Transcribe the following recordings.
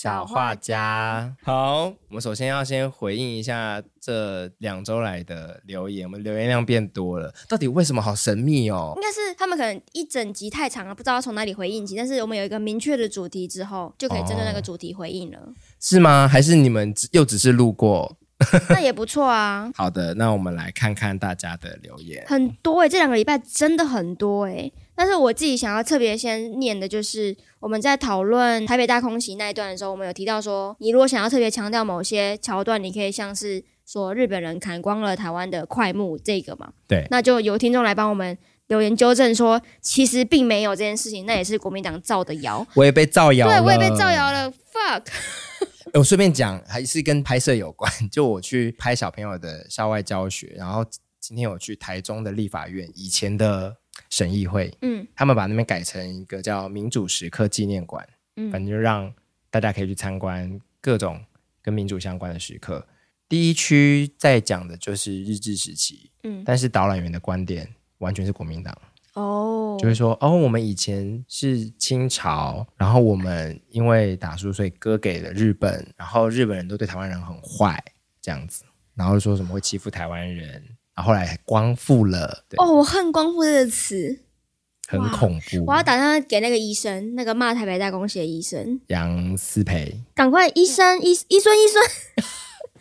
小画家。好，我们首先要先回应一下这两周来的留言，我们留言量变多了，到底为什么？好神秘哦！应该是他们可能一整集太长了，不知道从哪里回应起。但是我们有一个明确的主题之后，就可以针对那个主题回应了。哦，是吗？还是你们又只是路过？那也不错啊。好的，那我们来看看大家的留言，很多哎、欸，这两个礼拜真的很多哎、欸。但是我自己想要特别先念的就是，我们在讨论台北大空袭那一段的时候，我们有提到说，你如果想要特别强调某些桥段，你可以像是说日本人砍光了台湾的快木这个嘛。对，那就由听众来帮我们留言纠正说，其实并没有这件事情，那也是国民党造的谣。我也被造谣了，对，我也被造谣了，fuck。我顺便讲，还是跟拍摄有关，就我去拍小朋友的校外教学，然后今天我去台中的立法院以前的。审议会，嗯，他们把那边改成一个叫民主时刻纪念馆，嗯，反正就让大家可以去参观各种跟民主相关的时刻。第一区在讲的就是日治时期，嗯，但是导览员的观点完全是国民党，哦，就是说，哦，我们以前是清朝，然后我们因为打输，所以割给了日本，然后日本人都对台湾人很坏，这样子，然后说什么会欺负台湾人。后来还光复了。哦，我恨“光复”这个词，很恐怖。我要打电话给那个医生，那个骂台北大公协的医生。杨思培，赶快医生医医生医生，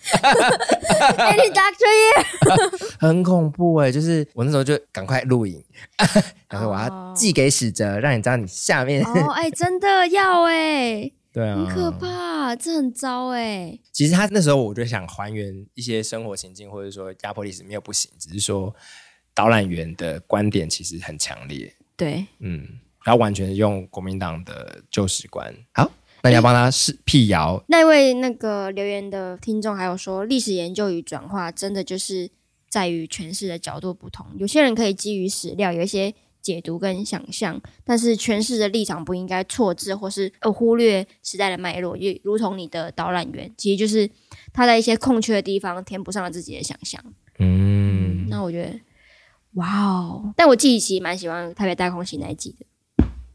Any doctor here？很恐怖哎，就是我那时候就赶快录影，然后我要寄给史哲，让你知道你下面。哦，哎，真的要哎。对啊，很可怕，这很糟哎。其实他那时候我就想还原一些生活情境，或者说压迫历史没有不行，只是说导览员的观点其实很强烈。对，嗯，然后完全用国民党的旧史观。好，那你要帮他是辟谣。那位那个留言的听众还有说，历史研究与转化真的就是在于诠释的角度不同，有些人可以基于史料，有一些。解读跟想象，但是诠释的立场不应该错置或是呃忽略时代的脉络，也如同你的导览员，其实就是他在一些空缺的地方填补上了自己的想象。嗯，那我觉得，哇哦！但我自己其实蛮喜欢台北大空袭那一集的。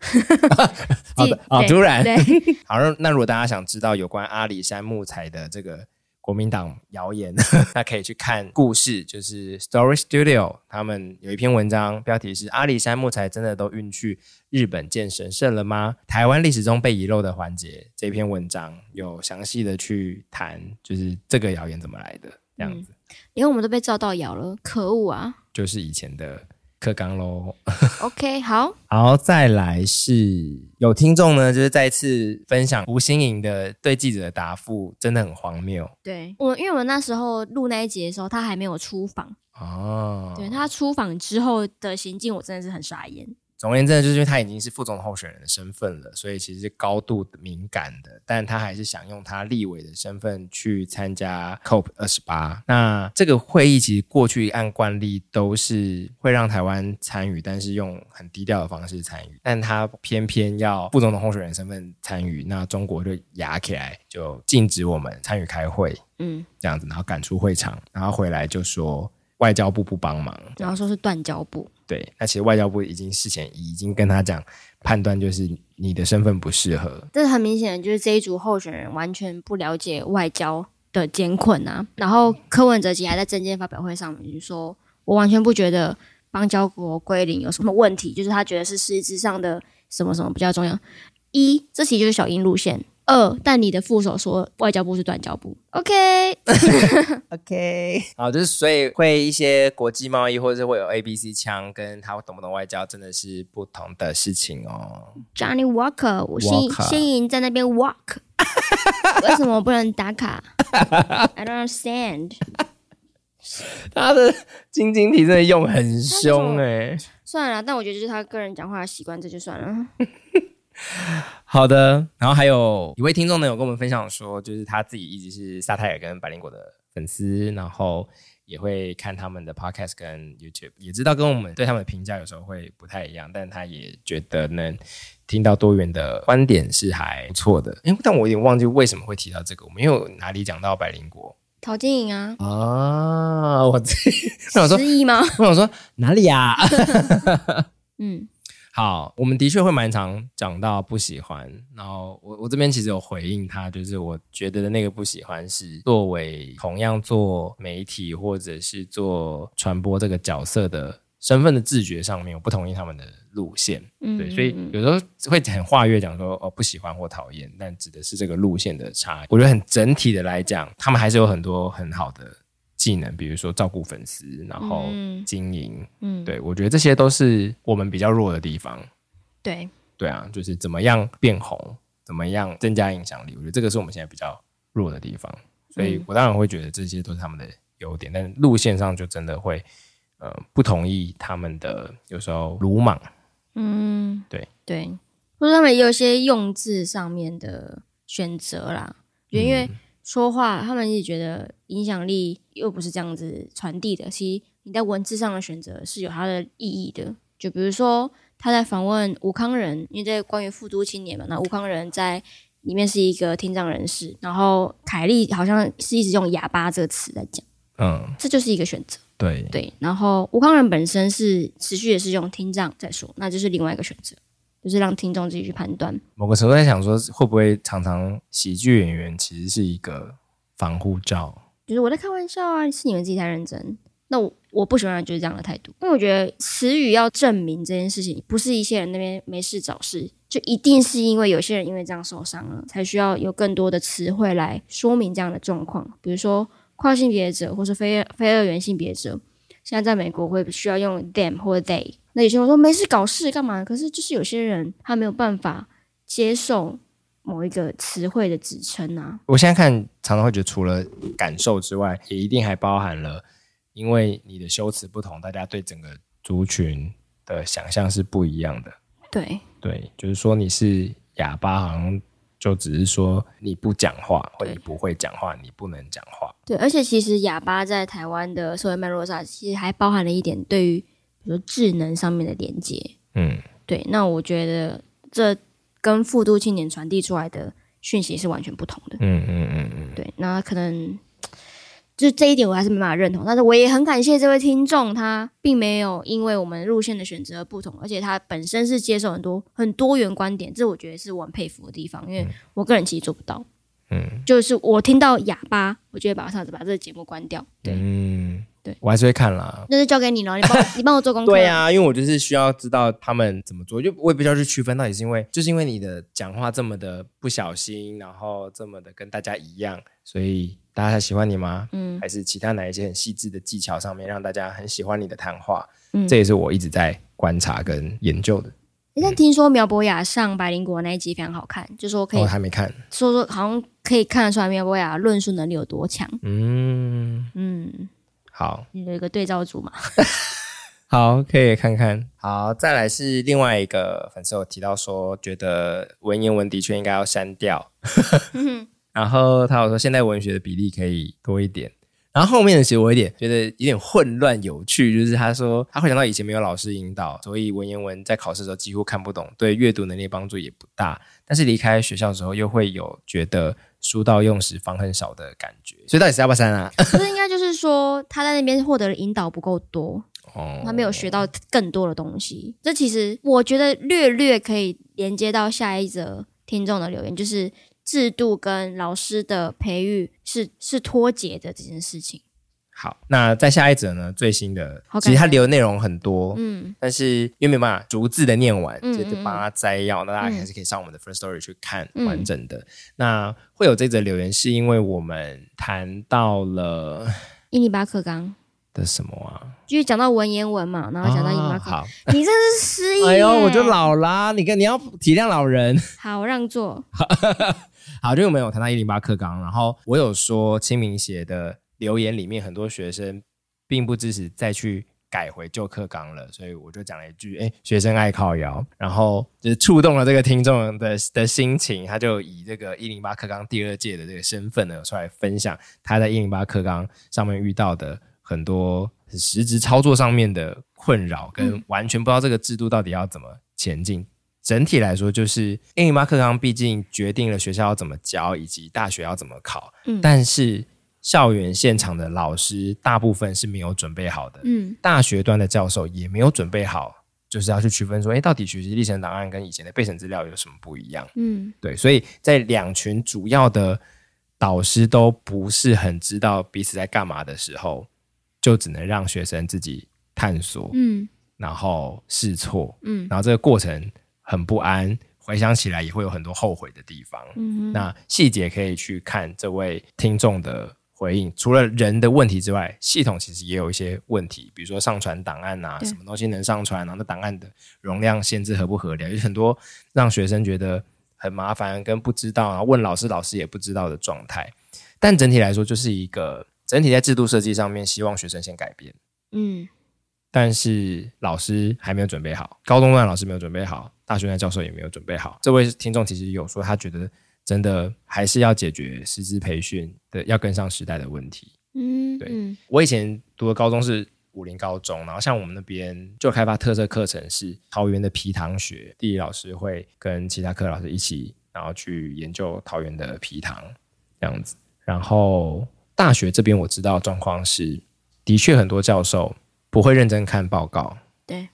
好的，好突然。好，那如果大家想知道有关阿里山木材的这个。国民党谣言，那可以去看故事，就是 Story Studio 他们有一篇文章，标题是“阿里山木材真的都运去日本建神社了吗？台湾历史中被遗漏的环节”。这篇文章有详细的去谈，就是这个谣言怎么来的这样子。因为我们都被照到谣了，可恶啊！就是以前的。课纲喽，OK，好，好，再来是有听众呢，就是再次分享吴新颖的对记者的答复，真的很荒谬。对我，因为我们那时候录那一集的时候，他还没有出访哦。对，他出访之后的行径，我真的是很傻眼。总而言之，就是因为他已经是副总统候选人的身份了，所以其实是高度敏感的。但他还是想用他立委的身份去参加 COP 二十八。那这个会议其实过去按惯例都是会让台湾参与，但是用很低调的方式参与。但他偏偏要副总统候选人身份参与，那中国就压起来，就禁止我们参与开会。嗯，这样子，然后赶出会场，然后回来就说。外交部不帮忙，然后说是断交部。对，那其实外交部已经事前已经跟他讲，判断就是你的身份不适合。这是很明显，就是这一组候选人完全不了解外交的艰困啊。然后柯文哲其实还在政见发表会上面就说，我完全不觉得邦交国归零有什么问题，就是他觉得是实质上的什么什么比较重要。一，这其实就是小英路线。二，但你的副手说外交部是断交部，OK，OK，好，就是所以会一些国际贸易或者是会有 A B C 枪，跟他懂不懂外交真的是不同的事情哦。Johnny Walker，我心心莹在那边 walk，为什么我不能打卡？I don't understand。他的晶晶体真的用很凶哎，算了，但我觉得就是他个人讲话的习惯，这就算了。好的，然后还有一位听众呢，有跟我们分享说，就是他自己一直是萨泰尔跟百灵果的粉丝，然后也会看他们的 podcast 跟 YouTube，也知道跟我们对他们的评价有时候会不太一样，但他也觉得能听到多元的观点是还不错的。哎，但我有点忘记为什么会提到这个，我没有哪里讲到百灵果，陶晶莹啊，啊，我这我想说失忆吗？我想说哪里呀、啊？嗯。好，我们的确会蛮常讲到不喜欢，然后我我这边其实有回应他，就是我觉得的那个不喜欢是作为同样做媒体或者是做传播这个角色的身份的自觉上面，我不同意他们的路线。嗯，对，所以有时候会很跨越讲说哦不喜欢或讨厌，但指的是这个路线的差异。我觉得很整体的来讲，他们还是有很多很好的。技能，比如说照顾粉丝，然后经营，嗯，对，我觉得这些都是我们比较弱的地方。对，对啊，就是怎么样变红，怎么样增加影响力，我觉得这个是我们现在比较弱的地方。所以我当然会觉得这些都是他们的优点，但路线上就真的会，呃，不同意他们的有时候鲁莽。嗯，对对，或者他们也有一些用字上面的选择啦，因为。嗯说话，他们也觉得影响力又不是这样子传递的。其实你在文字上的选择是有它的意义的。就比如说他在访问吴康仁，因为这关于富都青年嘛，那吴康仁在里面是一个听障人士，然后凯莉好像是一直用哑巴这个词在讲，嗯，这就是一个选择。对对，然后吴康仁本身是持续也是用听障在说，那就是另外一个选择。就是让听众自己去判断。某个时候在想说，会不会常常喜剧演员其实是一个防护罩？就是我在开玩笑啊，是你们自己太认真。那我我不喜欢就是这样的态度，因为我觉得词语要证明这件事情，不是一些人那边没事找事，就一定是因为有些人因为这样受伤了，才需要有更多的词汇来说明这样的状况。比如说跨性别者，或是非非二元性别者，现在在美国会需要用 them 或 they。那有些人说没事搞事干嘛？可是就是有些人他没有办法接受某一个词汇的指称啊。我现在看常常会觉得，除了感受之外，也一定还包含了，因为你的修辞不同，大家对整个族群的想象是不一样的。对对，就是说你是哑巴，好像就只是说你不讲话，或你不会讲话，你不能讲话。对，而且其实哑巴在台湾的社会脉络上，其实还包含了一点对于。比如智能上面的连接，嗯，对，那我觉得这跟复读青年传递出来的讯息是完全不同的，嗯嗯嗯嗯，对，那可能就这一点我还是没办法认同，但是我也很感谢这位听众，他并没有因为我们路线的选择不同，而且他本身是接受很多很多元观点，这我觉得是我很佩服的地方，因为我个人其实做不到，嗯，就是我听到哑巴，我就会马上子把这个节目关掉，对。嗯对，我还是会看啦。那就交给你了，你帮你帮我做功课。对啊，因为我就是需要知道他们怎么做，就我也不需要去区分到底是因为，就是因为你的讲话这么的不小心，然后这么的跟大家一样，所以大家才喜欢你吗？嗯，还是其他哪一些很细致的技巧上面让大家很喜欢你的谈话？嗯，这也是我一直在观察跟研究的。那、嗯、听说苗博雅上百灵国那一集非常好看，就说可以，我、哦、还没看，说说好像可以看得出来苗博雅论述能力有多强。嗯嗯。好，你有一个对照组嘛？好，可以看看。好，再来是另外一个粉丝有提到说，觉得文言文的确应该要删掉。然后他有说，现代文学的比例可以多一点。然后后面的其实我有点觉得有点混乱有趣，就是他说他会想到以前没有老师引导，所以文言文在考试的时候几乎看不懂，对阅读能力帮助也不大。但是离开学校的时候又会有觉得。书到用时方恨少的感觉，所以到底是要不要删啊？不是，应该就是说他在那边获得的引导不够多，哦，他没有学到更多的东西。这其实我觉得略略可以连接到下一则听众的留言，就是制度跟老师的培育是是脱节的这件事情。好，那在下一则呢？最新的，其实它留的内容很多，嗯，但是因为没办法逐字的念完，嗯、就就把它摘要，那大家还是可以上我们的 First Story 去看完整的。嗯、那会有这则留言，是因为我们谈到了一零八课纲的什么啊？就是讲到文言文嘛，然后讲到一零八课纲。好，你这是失忆。哎呦，我就老啦，你跟你要体谅老人。好，我让座。好，就我们有谈到一零八课纲，然后我有说清明节的。留言里面很多学生并不支持再去改回旧课纲了，所以我就讲了一句：“哎，学生爱靠谣。”然后就是触动了这个听众的的心情，他就以这个一零八课纲第二届的这个身份呢，出来分享他在一零八课纲上面遇到的很多实质操作上面的困扰，跟完全不知道这个制度到底要怎么前进。嗯、整体来说，就是一零八课纲毕竟决定了学校要怎么教，以及大学要怎么考。嗯，但是。校园现场的老师大部分是没有准备好的，嗯，大学端的教授也没有准备好就是要去区分说，哎，到底学习历程档案跟以前的备审资料有什么不一样？嗯，对，所以在两群主要的导师都不是很知道彼此在干嘛的时候，就只能让学生自己探索，嗯，然后试错，嗯，然后这个过程很不安，回想起来也会有很多后悔的地方。嗯，那细节可以去看这位听众的。回应除了人的问题之外，系统其实也有一些问题，比如说上传档案啊，什么东西能上传，然后那档案的容量限制合不合理，有很多让学生觉得很麻烦跟不知道，然后问老师，老师也不知道的状态。但整体来说，就是一个整体在制度设计上面，希望学生先改变。嗯，但是老师还没有准备好，高中段老师没有准备好，大学段教授也没有准备好。这位听众其实有说，他觉得。真的还是要解决师资培训的，要跟上时代的问题。嗯，对嗯，我以前读的高中是武林高中，然后像我们那边就开发特色课程是桃园的皮糖学，地理老师会跟其他课老师一起，然后去研究桃园的皮糖这样子。然后大学这边我知道状况是，的确很多教授不会认真看报告，对，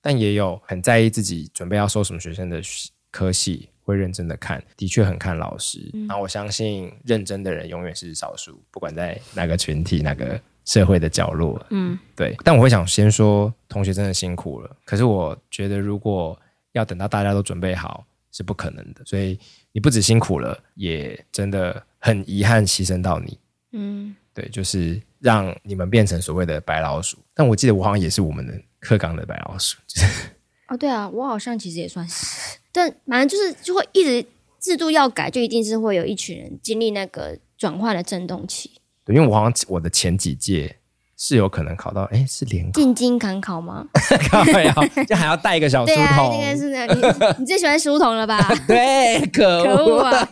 但也有很在意自己准备要收什么学生的科系。会认真的看，的确很看老师。然后我相信，认真的人永远是少数，不管在哪个群体、哪个社会的角落。嗯，对。但我会想先说，同学真的辛苦了。可是我觉得，如果要等到大家都准备好，是不可能的。所以你不止辛苦了，也真的很遗憾牺牲到你。嗯，对，就是让你们变成所谓的白老鼠。但我记得我好像也是我们的课纲的白老鼠。就是哦，对啊，我好像其实也算是。但反正就是就会一直制度要改，就一定是会有一群人经历那个转换的震动期。对，因为我好像我的前几届是有可能考到，哎，是联考进京赶考吗？考要就还要带一个小书童。对啊，应该是那你你最喜欢书童了吧？对，可可恶啊！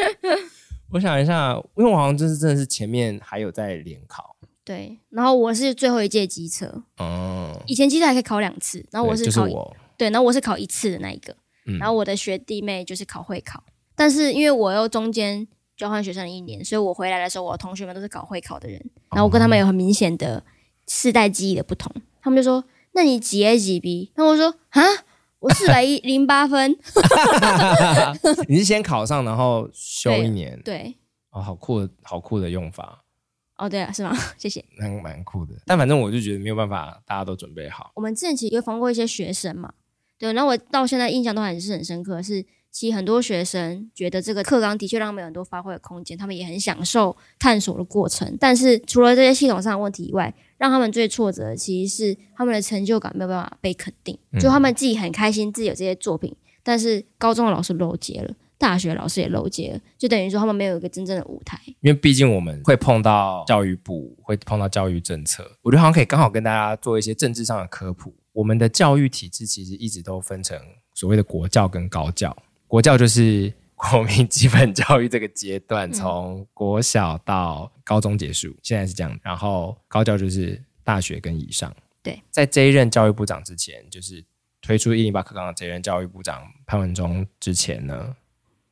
我想一下，因为我好像就是真的是前面还有在联考。对，然后我是最后一届机车。哦、嗯。以前机车还可以考两次，然后我是考就是我。对，然后我是考一次的那一个。嗯、然后我的学弟妹就是考会考，但是因为我又中间交换学生了一年，所以我回来的时候，我的同学们都是考会考的人，然后我跟他们有很明显的世代记忆的不同。他们就说：“那你几 A 几 B？” 那我说：“啊，我四百一零八分。”你是先考上，然后修一年？对，对哦，好酷的，好酷的用法。哦，对啊，是吗？谢谢。那蛮酷的，但反正我就觉得没有办法，大家都准备好。我们之前其实有访过一些学生嘛。对，然后我到现在印象都还是很深刻，是其实很多学生觉得这个课纲的确让他们有很多发挥的空间，他们也很享受探索的过程。但是除了这些系统上的问题以外，让他们最挫折的其实是他们的成就感没有办法被肯定。就他们自己很开心自己有这些作品，但是高中的老师漏接了，大学老师也漏接了，就等于说他们没有一个真正的舞台。因为毕竟我们会碰到教育部，会碰到教育政策，我觉得好像可以刚好跟大家做一些政治上的科普。我们的教育体制其实一直都分成所谓的国教跟高教。国教就是国民基本教育这个阶段，从国小到高中结束，现在是这样。然后高教就是大学跟以上。对，在这一任教育部长之前，就是推出一零八课纲的这一任教育部长潘文忠之前呢，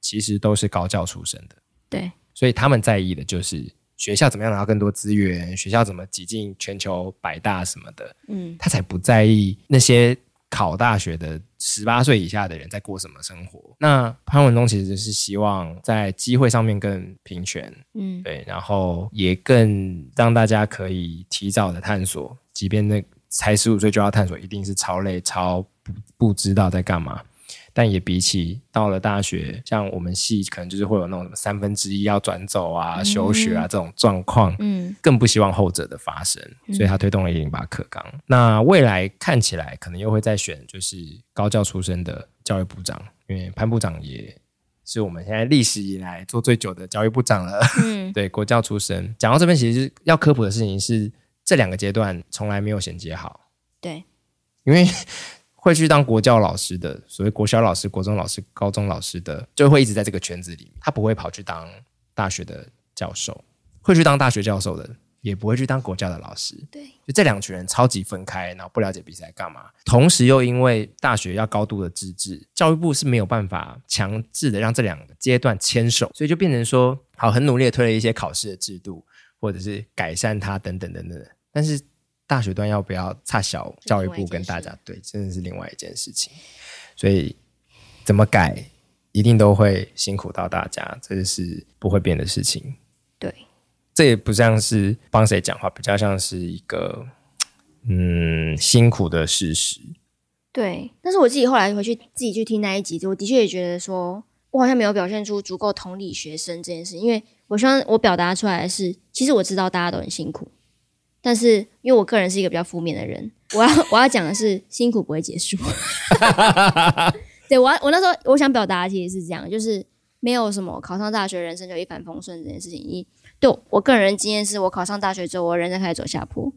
其实都是高教出身的。对，所以他们在意的就是。学校怎么样拿到更多资源？学校怎么挤进全球百大什么的？嗯，他才不在意那些考大学的十八岁以下的人在过什么生活。那潘文忠其实是希望在机会上面更平权，嗯，对，然后也更让大家可以提早的探索，即便那才十五岁就要探索，一定是超累、超不不知道在干嘛。但也比起到了大学，像我们系可能就是会有那种什么三分之一要转走啊、嗯、休学啊这种状况，嗯，更不希望后者的发生，所以他推动了一零八课纲。嗯、那未来看起来可能又会再选就是高教出身的教育部长，因为潘部长也是我们现在历史以来做最久的教育部长了，嗯，对，国教出身。讲到这边，其实要科普的事情是这两个阶段从来没有衔接好，对，因为。会去当国教老师的，所谓国小老师、国中老师、高中老师的，就会一直在这个圈子里面。他不会跑去当大学的教授，会去当大学教授的，也不会去当国教的老师。对，就这两群人超级分开，然后不了解彼此在干嘛。同时又因为大学要高度的自治，教育部是没有办法强制的让这两个阶段牵手，所以就变成说，好，很努力的推了一些考试的制度，或者是改善它等等等等。但是大学端要不要差小教育部跟大家对，真的是另外一件事情。所以怎么改，一定都会辛苦到大家，这是不会变的事情。对，这也不像是帮谁讲话，比较像是一个嗯辛苦的事实。对，但是我自己后来回去自己去听那一集，我的确也觉得说，我好像没有表现出足够同理学生这件事，因为我希望我表达出来的是，其实我知道大家都很辛苦，但是因为我个人是一个比较负面的人，我要我要讲的是辛苦不会结束。对，我我那时候我想表达的其实是这样，就是没有什么考上大学人生就一帆风顺这件事情。一对我个人经验是我考上大学之后，我人生开始走下坡。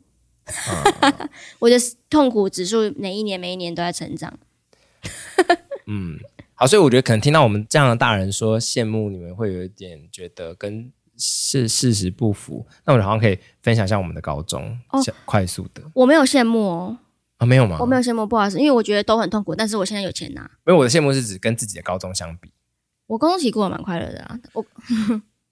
我的痛苦指数每一年每一年都在成长。嗯，好，所以我觉得可能听到我们这样的大人说羡慕你们，会有一点觉得跟事事实不符。那我们好像可以分享一下我们的高中，哦、快速的。我没有羡慕哦，啊，没有吗？我没有羡慕，不好意思，因为我觉得都很痛苦，但是我现在有钱拿。因为我的羡慕是指跟自己的高中相比，我高中其实过得蛮快乐的啊。我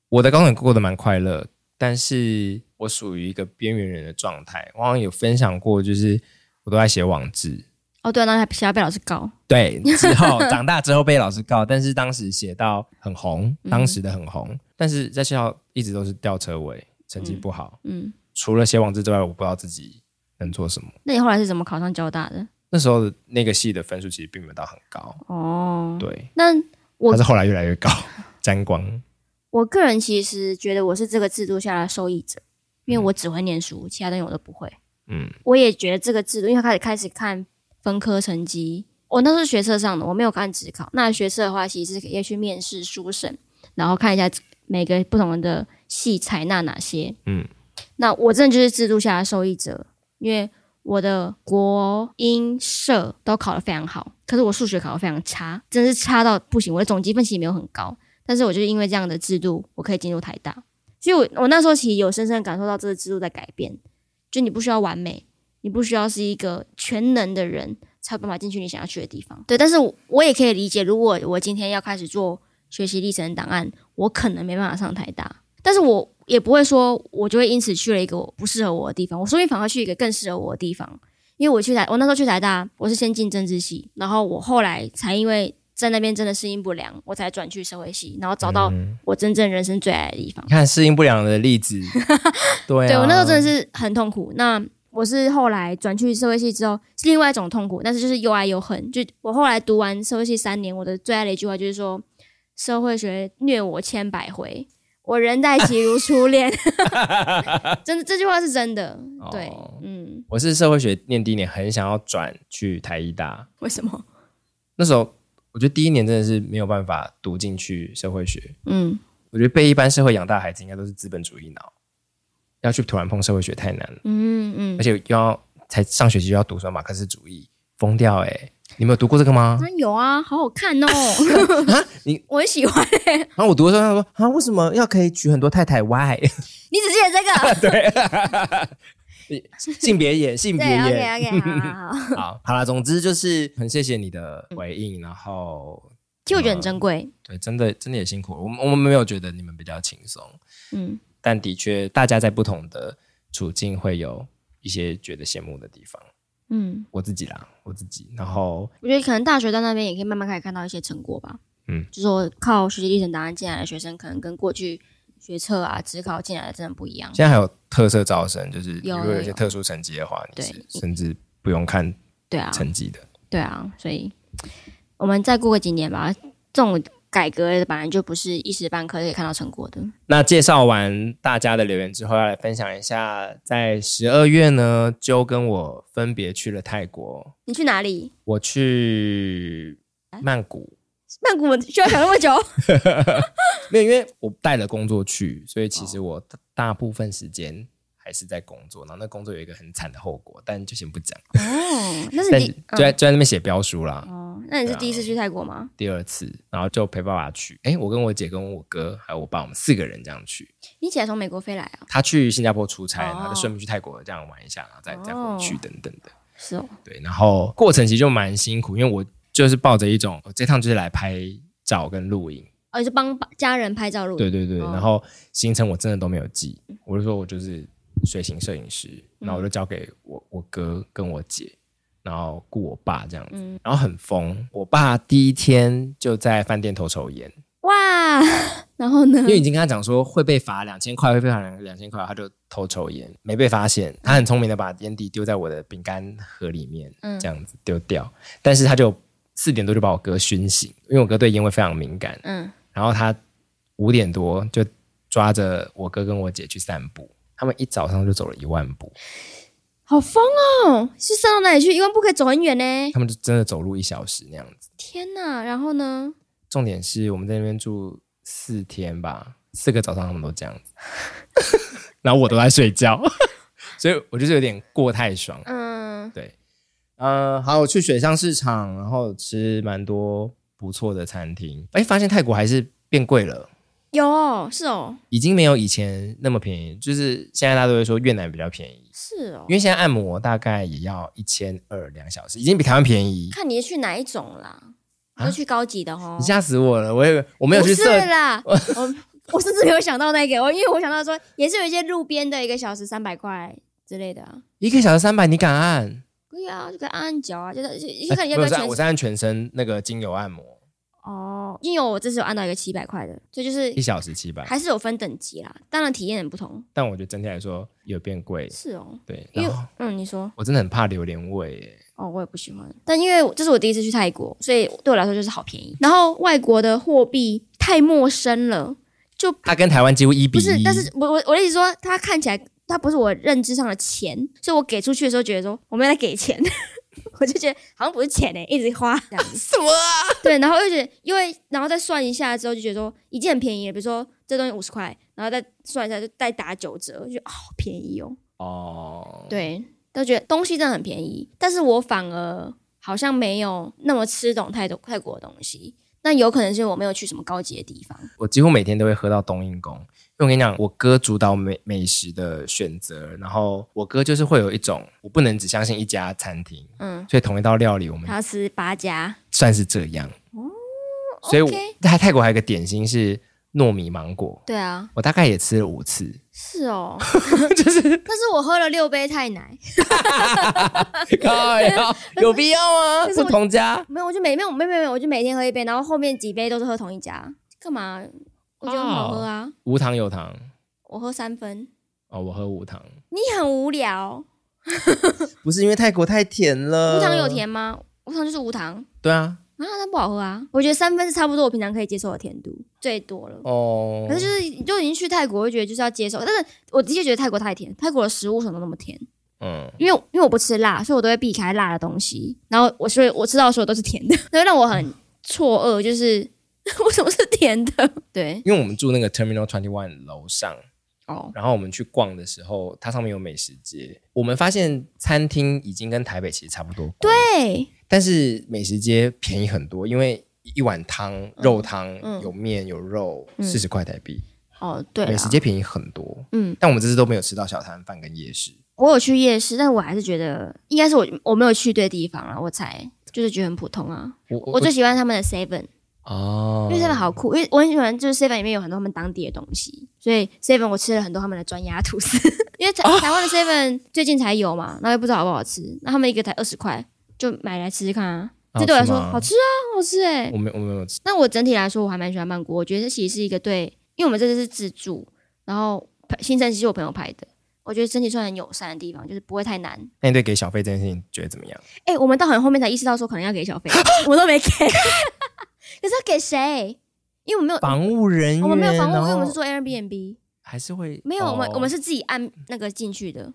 我的高中也过得蛮快乐，但是。我属于一个边缘人的状态，我好像有分享过，就是我都在写网志。哦，对，然后还还要被老师告。对，之后长大之后被老师告，但是当时写到很红，当时的很红，嗯、但是在学校一直都是吊车尾，成绩不好。嗯，嗯除了写网志之外，我不知道自己能做什么。那你后来是怎么考上交大的？那时候那个系的分数其实并没有到很高。哦，对，那我但是后来越来越高，沾光。我个人其实觉得我是这个制度下的受益者。因为我只会念书，其他东西我都不会。嗯，我也觉得这个制度，因为他开始开始看分科成绩，我那是学测上的，我没有看职考。那学测的话，其实是可以去面试书审，然后看一下每个不同的系采纳哪些。嗯，那我真的就是制度下的受益者，因为我的国英社都考得非常好，可是我数学考得非常差，真的是差到不行。我的总积分其实没有很高，但是我就是因为这样的制度，我可以进入台大。所以我，我那时候其实有深深感受到这个制度在改变，就你不需要完美，你不需要是一个全能的人才有办法进去你想要去的地方。对，但是我，我也可以理解，如果我今天要开始做学习历程档案，我可能没办法上台大，但是我也不会说我就会因此去了一个不适合我的地方，我说不定反而去一个更适合我的地方，因为我去台，我那时候去台大，我是先进政治系，然后我后来才因为。在那边真的适应不良，我才转去社会系，然后找到我真正人生最爱的地方。你看适应不良的例子，对、啊，对我那时候真的是很痛苦。那我是后来转去社会系之后，是另外一种痛苦，但是就是又爱又恨。就我后来读完社会系三年，我的最爱的一句话就是说：社会学虐我千百回，我仍待其如初恋。真的，这句话是真的。对，哦、嗯，我是社会学念第一年，很想要转去台医大。为什么？那时候。我觉得第一年真的是没有办法读进去社会学。嗯，我觉得被一般社会养大的孩子应该都是资本主义脑，要去突然碰社会学太难了。嗯嗯，而且又要才上学期就要读什么马克思主义，疯掉哎、欸！你们有读过这个吗？有啊，好好看哦。啊，你我很喜欢、欸。然后我读的时候他说啊，为什么要可以娶很多太太？Why？你只记得这个？对。性别也，性别也。OK OK，好好好，好了，总之就是很谢谢你的回应，嗯、然后其实我觉得很珍贵。对，真的真的也辛苦，我们我们没有觉得你们比较轻松，嗯，但的确大家在不同的处境会有一些觉得羡慕的地方，嗯，我自己啦，我自己，然后我觉得可能大学在那边也可以慢慢开始看到一些成果吧，嗯，就是说靠学习历程档案进来的学生，可能跟过去。学测啊，职考进来的真的不一样。现在还有特色招生，就是如果有一些特殊成绩的话，你是甚至不用看对啊成绩的对。对啊，所以我们再过个几年吧。这种改革本来就不是一时半刻可以看到成果的。那介绍完大家的留言之后，要来分享一下，在十二月呢，就跟我分别去了泰国。你去哪里？我去曼谷。曼谷需要想那么久？没有，因为我带了工作去，所以其实我大部分时间还是在工作。然后那工作有一个很惨的后果，但就先不讲。哦，那是你就在就在那边写标书啦。哦，那你是第一次去泰国吗？第二次，然后就陪爸爸去。哎，我跟我姐、跟我哥还有我爸，我们四个人这样去。你姐从美国飞来啊？他去新加坡出差，然后就顺便去泰国这样玩一下，然后再再回去等等的。是哦，对，然后过程其实就蛮辛苦，因为我。就是抱着一种，这趟就是来拍照跟录影，哦，你是帮家人拍照录影。对对对，哦、然后行程我真的都没有记，我就说我就是随行摄影师，然后我就交给我我哥跟我姐，然后雇我爸这样子，嗯、然后很疯。我爸第一天就在饭店偷抽烟，哇！然后呢？因为已经跟他讲说会被罚两千块，会被罚两两千块，他就偷抽烟，没被发现。他很聪明的把烟蒂丢在我的饼干盒里面，嗯、这样子丢掉。但是他就四点多就把我哥熏醒，因为我哥对烟味非常敏感，嗯。然后他五点多就抓着我哥跟我姐去散步，他们一早上就走了一万步，好疯哦！是上到哪里去？一万步可以走很远呢。他们就真的走路一小时那样子。天哪！然后呢？重点是我们在那边住。四天吧，四个早上他们都这样子，然后我都在睡觉，所以我就是有点过太爽。嗯，对，呃，好，我去水上市场，然后吃蛮多不错的餐厅。哎，发现泰国还是变贵了。有哦，是哦，已经没有以前那么便宜。就是现在大家都会说越南比较便宜，是哦，因为现在按摩大概也要一千二两小时，已经比台湾便宜。看你是去哪一种啦。要去高级的哦！你吓死我了，我以为我没有去。是啦，我我甚至没有想到那个，我因为我想到说也是有一些路边的一个小时三百块之类的。一个小时三百，你敢按？可以啊，就可以按按脚啊，就是一看你要不要全。我是按全身那个精油按摩。哦，因为我这次有按到一个七百块的，所以就是一小时七百，还是有分等级啦，当然体验很不同。但我觉得整体来说有变贵。是哦，对，因为嗯，你说我真的很怕榴莲味。哦，我也不喜欢。但因为这是我第一次去泰国，所以对我来说就是好便宜。然后外国的货币太陌生了，就它跟台湾几乎一比一。不是，但是我我我的意思说，它看起来它不是我认知上的钱，所以我给出去的时候觉得说我没来给钱，我就觉得好像不是钱哎，一直花这样子。什么啊？对，然后又觉得因为然后再算一下之后就觉得说已经很便宜了，比如说这东西五十块，然后再算一下就再打九折，就觉得好便宜哦。哦，对。都觉得东西真的很便宜，但是我反而好像没有那么吃懂泰泰国的东西。那有可能是我没有去什么高级的地方。我几乎每天都会喝到冬阴功，我跟你讲，我哥主导美美食的选择，然后我哥就是会有一种，我不能只相信一家餐厅，嗯，所以同一道料理我们他吃八家，算是这样。哦，所以我在泰国还有一个点心是。糯米芒果，对啊，我大概也吃了五次。是哦，就是，但是我喝了六杯泰奶。有必要吗？不同家？没有，我就每没有没有没有，我就每天喝一杯，然后后面几杯都是喝同一家。干嘛？我觉得很好喝啊。无糖有糖，我喝三分。哦，我喝无糖。你很无聊。不是因为泰国太甜了。无糖有甜吗？无糖就是无糖。对啊。啊，那不好喝啊！我觉得三分是差不多我平常可以接受的甜度，最多了。哦，可是就是就已经去泰国，我就觉得就是要接受。但是我的确觉得泰国太甜，泰国的食物什么都那么甜。嗯，因为因为我不吃辣，所以我都会避开辣的东西。然后我所以我吃到的时候都是甜的，所以让我很错愕，就是 为什么是甜的？对，因为我们住那个 Terminal Twenty One 楼上哦，然后我们去逛的时候，它上面有美食街，我们发现餐厅已经跟台北其实差不多。对。但是美食街便宜很多，因为一碗汤肉汤、嗯、有面有肉，四十块台币。哦，对，美食街便宜很多。嗯，但我们这次都没有吃到小摊贩跟夜市。我有去夜市，但我还是觉得应该是我我没有去对地方了，我才就是觉得很普通啊。我我，我最喜欢他们的 Seven 哦，因为 Seven 好酷，因为我很喜欢就是 Seven 里面有很多他们当地的东西，所以 Seven 我吃了很多他们的砖鸭吐司，因为台台湾的 Seven 最近才有嘛，那又不知道好不好吃，那他们一个才二十块。就买来吃吃看啊，这对我来说好吃啊，好吃哎、欸！我没我没有吃。那我整体来说，我还蛮喜欢曼谷。我觉得这其实是一个对，因为我们这次是自助，然后行程其实我朋友拍的，我觉得整体算很友善的地方，就是不会太难。那你对给小费这件事情觉得怎么样？哎、欸，我们到很后面才意识到说可能要给小费，我都没给。可是要给谁？因为我们没有房务人员，我们没有房务，后因为我们是做 Airbnb，还是会没有。哦、我们我们是自己按那个进去的，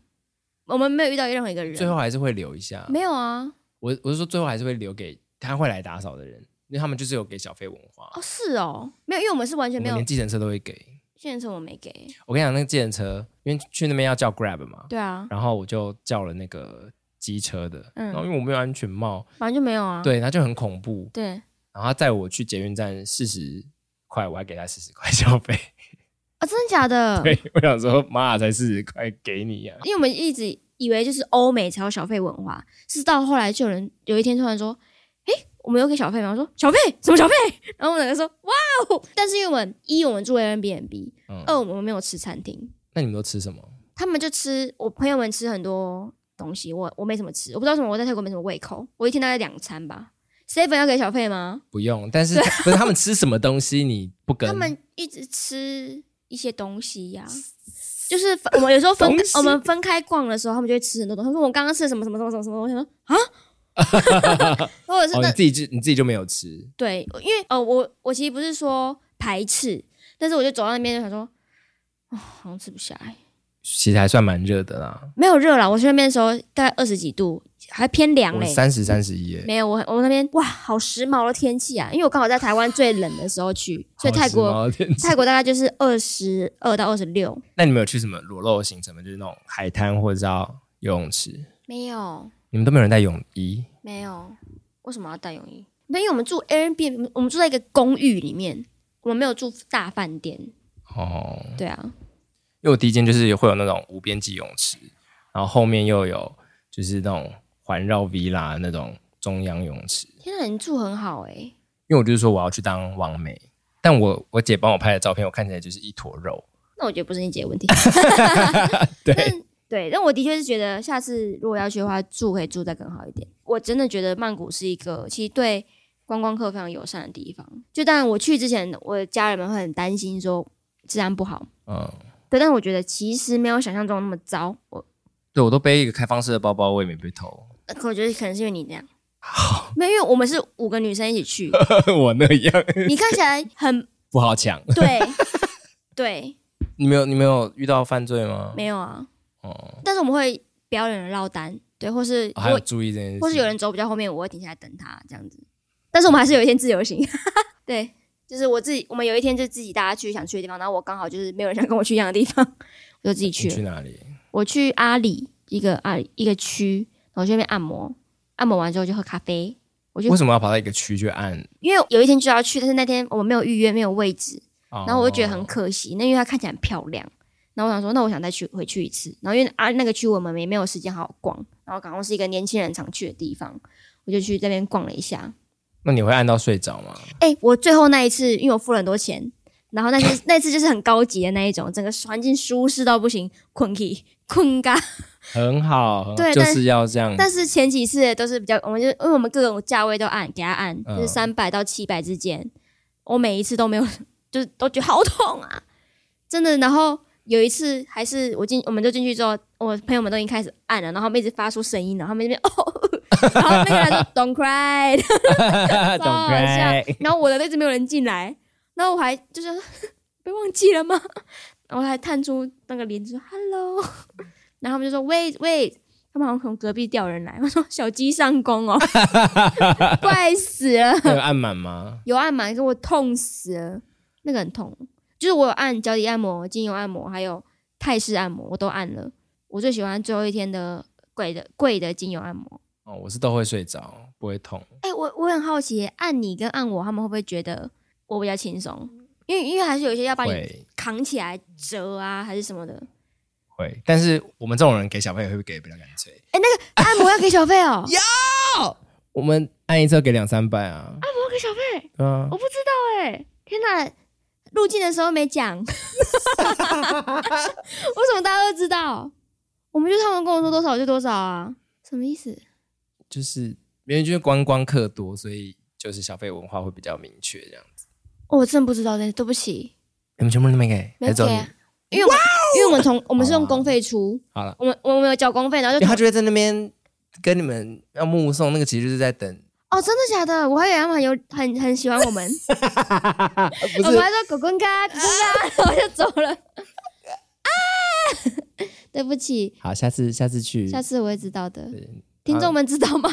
我们没有遇到任何一个人，最后还是会留一下。没有啊。我我是说，最后还是会留给他会来打扫的人，因为他们就是有给小费文化。哦，是哦，没有，因为我们是完全没有，连计程车都会给。计程车我没给。我跟你讲，那个计程车，因为去那边要叫 Grab 嘛，对啊，然后我就叫了那个机车的，嗯，然后因为我没有安全帽，反正就没有啊，对，他就很恐怖，对，然后他载我去捷运站四十块，我还给他四十块小费。啊、哦，真的假的？对，我想说，妈才四十块给你呀、啊，因为我们一直。以为就是欧美才有小费文化，是到后来就有人有一天突然说：“诶，我们有给小费吗？”我说：“小费？什么小费？” 然后我两个说：“哇哦！”但是因为我们一我们住 Airbnb，二我们没有吃餐厅。那你们都吃什么？他们就吃，我朋友们吃很多东西，我我没什么吃，我不知道为什么我在泰国没什么胃口，我一天大概两餐吧。Seven 要给小费吗？不用，但是 不是他们吃什么东西你不跟？他们一直吃一些东西呀、啊，就是我们有时候分我们分开逛的时候，他们就会吃很多东西。他说我刚刚吃了什么什么什么什么什么东西，我说啊，或者是、哦、你自己就你自己就没有吃？对，因为呃我我其实不是说排斥，但是我就走到那边就想说，哦，好像吃不下来。其实还算蛮热的啦，没有热啦。我去那边的时候大概二十几度，还偏凉嘞。三十三十一耶。没有，我我那边哇，好时髦的天气啊！因为我刚好在台湾最冷的时候去，所以泰国泰国大概就是二十二到二十六。那你们有去什么裸露的行程吗？就是那种海滩或者叫游泳池？没有。你们都没有人带泳衣？没有。为什么要带泳衣？因为我们住 Airbnb，我们住在一个公寓里面，我们没有住大饭店。哦。对啊。因为我第一间就是会有那种无边际泳池，然后后面又有就是那种环绕 villa 那种中央泳池。天哪，你住很好哎、欸！因为我就是说我要去当王美，但我我姐帮我拍的照片，我看起来就是一坨肉。那我觉得不是你姐的问题。对对，但我的确是觉得下次如果要去的话，住可以住再更好一点。我真的觉得曼谷是一个其实对观光客非常友善的地方。就当然我去之前，我的家人们会很担心说治安不好。嗯。对，但是我觉得其实没有想象中那么糟。我对我都背一个开放式的包包，我也没被偷。可我觉得可能是因为你这样，没有，因为我们是五个女生一起去。我那样，你看起来很 不好抢。对对，你没有你没有遇到犯罪吗？没有啊。哦，但是我们会表演的落单，对，或是、哦、还有注意这件事，或是有人走比较后面，我会停下来等他这样子。但是我们还是有一天自由行，对。就是我自己，我们有一天就自己大家去想去的地方，然后我刚好就是没有人想跟我去一样的地方，我就自己去了。去哪里？我去阿里一个阿里一个区，然后去那边按摩，按摩完之后就喝咖啡。我就为什么要跑到一个区去按？因为有一天就要去，但是那天我们没有预约，没有位置，然后我就觉得很可惜。那因为它看起来很漂亮，然后我想说，那我想再去回去一次。然后因为啊那个区我们也没有时间好好逛，然后刚好是一个年轻人常去的地方，我就去这边逛了一下。那你会按到睡着吗？哎、欸，我最后那一次，因为我付了很多钱，然后那次 那次就是很高级的那一种，整个环境舒适到不行，困起困嘎，很好，对，就是要这样。但是前几次都是比较，我们就因为我们各种价位都按给他按，就是三百到七百之间，我每一次都没有，就是都觉得好痛啊，真的。然后有一次还是我进，我们就进去之后，我朋友们都已经开始按了，然后他们一直发出声音了，然后他们那边 哦。然后那个人说 "Don't cry"，超好笑。然后我的位置没有人进来，然后我还就是 被忘记了吗？然后我还探出那个帘子说 "Hello"，然后他们就说 "Wait, wait"，他们好像从隔壁调人来。我说小鸡上弓哦，怪死了。有按满吗？有按满，可是我痛死了，那个很痛。就是我有按脚底按摩、精油按摩，还有泰式按摩，我都按了。我最喜欢最后一天的贵的贵的精油按摩。哦，我是都会睡着，不会痛。哎、欸，我我很好奇，按你跟按我，他们会不会觉得我比较轻松？因为因为还是有一些要把你扛起来折啊，还是什么的。会，但是我们这种人给小费会不会给比较干脆？哎、欸，那个按摩要给小费哦、喔。要，我们按一次给两三百啊。按摩给小费？对啊。我不知道哎、欸，天哪！入境的时候没讲，为什么大家都知道？我们就他们跟我说多少就多少啊，什么意思？就是因为就是观光客多，所以就是消费文化会比较明确这样子。哦，我真的不知道的，对不起。你们全部都没给？没给啊？因为我们因为我们从我们是用公费出。好了，我们我们有交公费，然后就他觉得在那边跟你们要目送那个，其实就是在等。哦，真的假的？我还以为他们很有很很喜欢我们。我们还说狗公咖狗公咖，然后就走了。啊，对不起。好，下次下次去，下次我会知道的。听众们知道吗？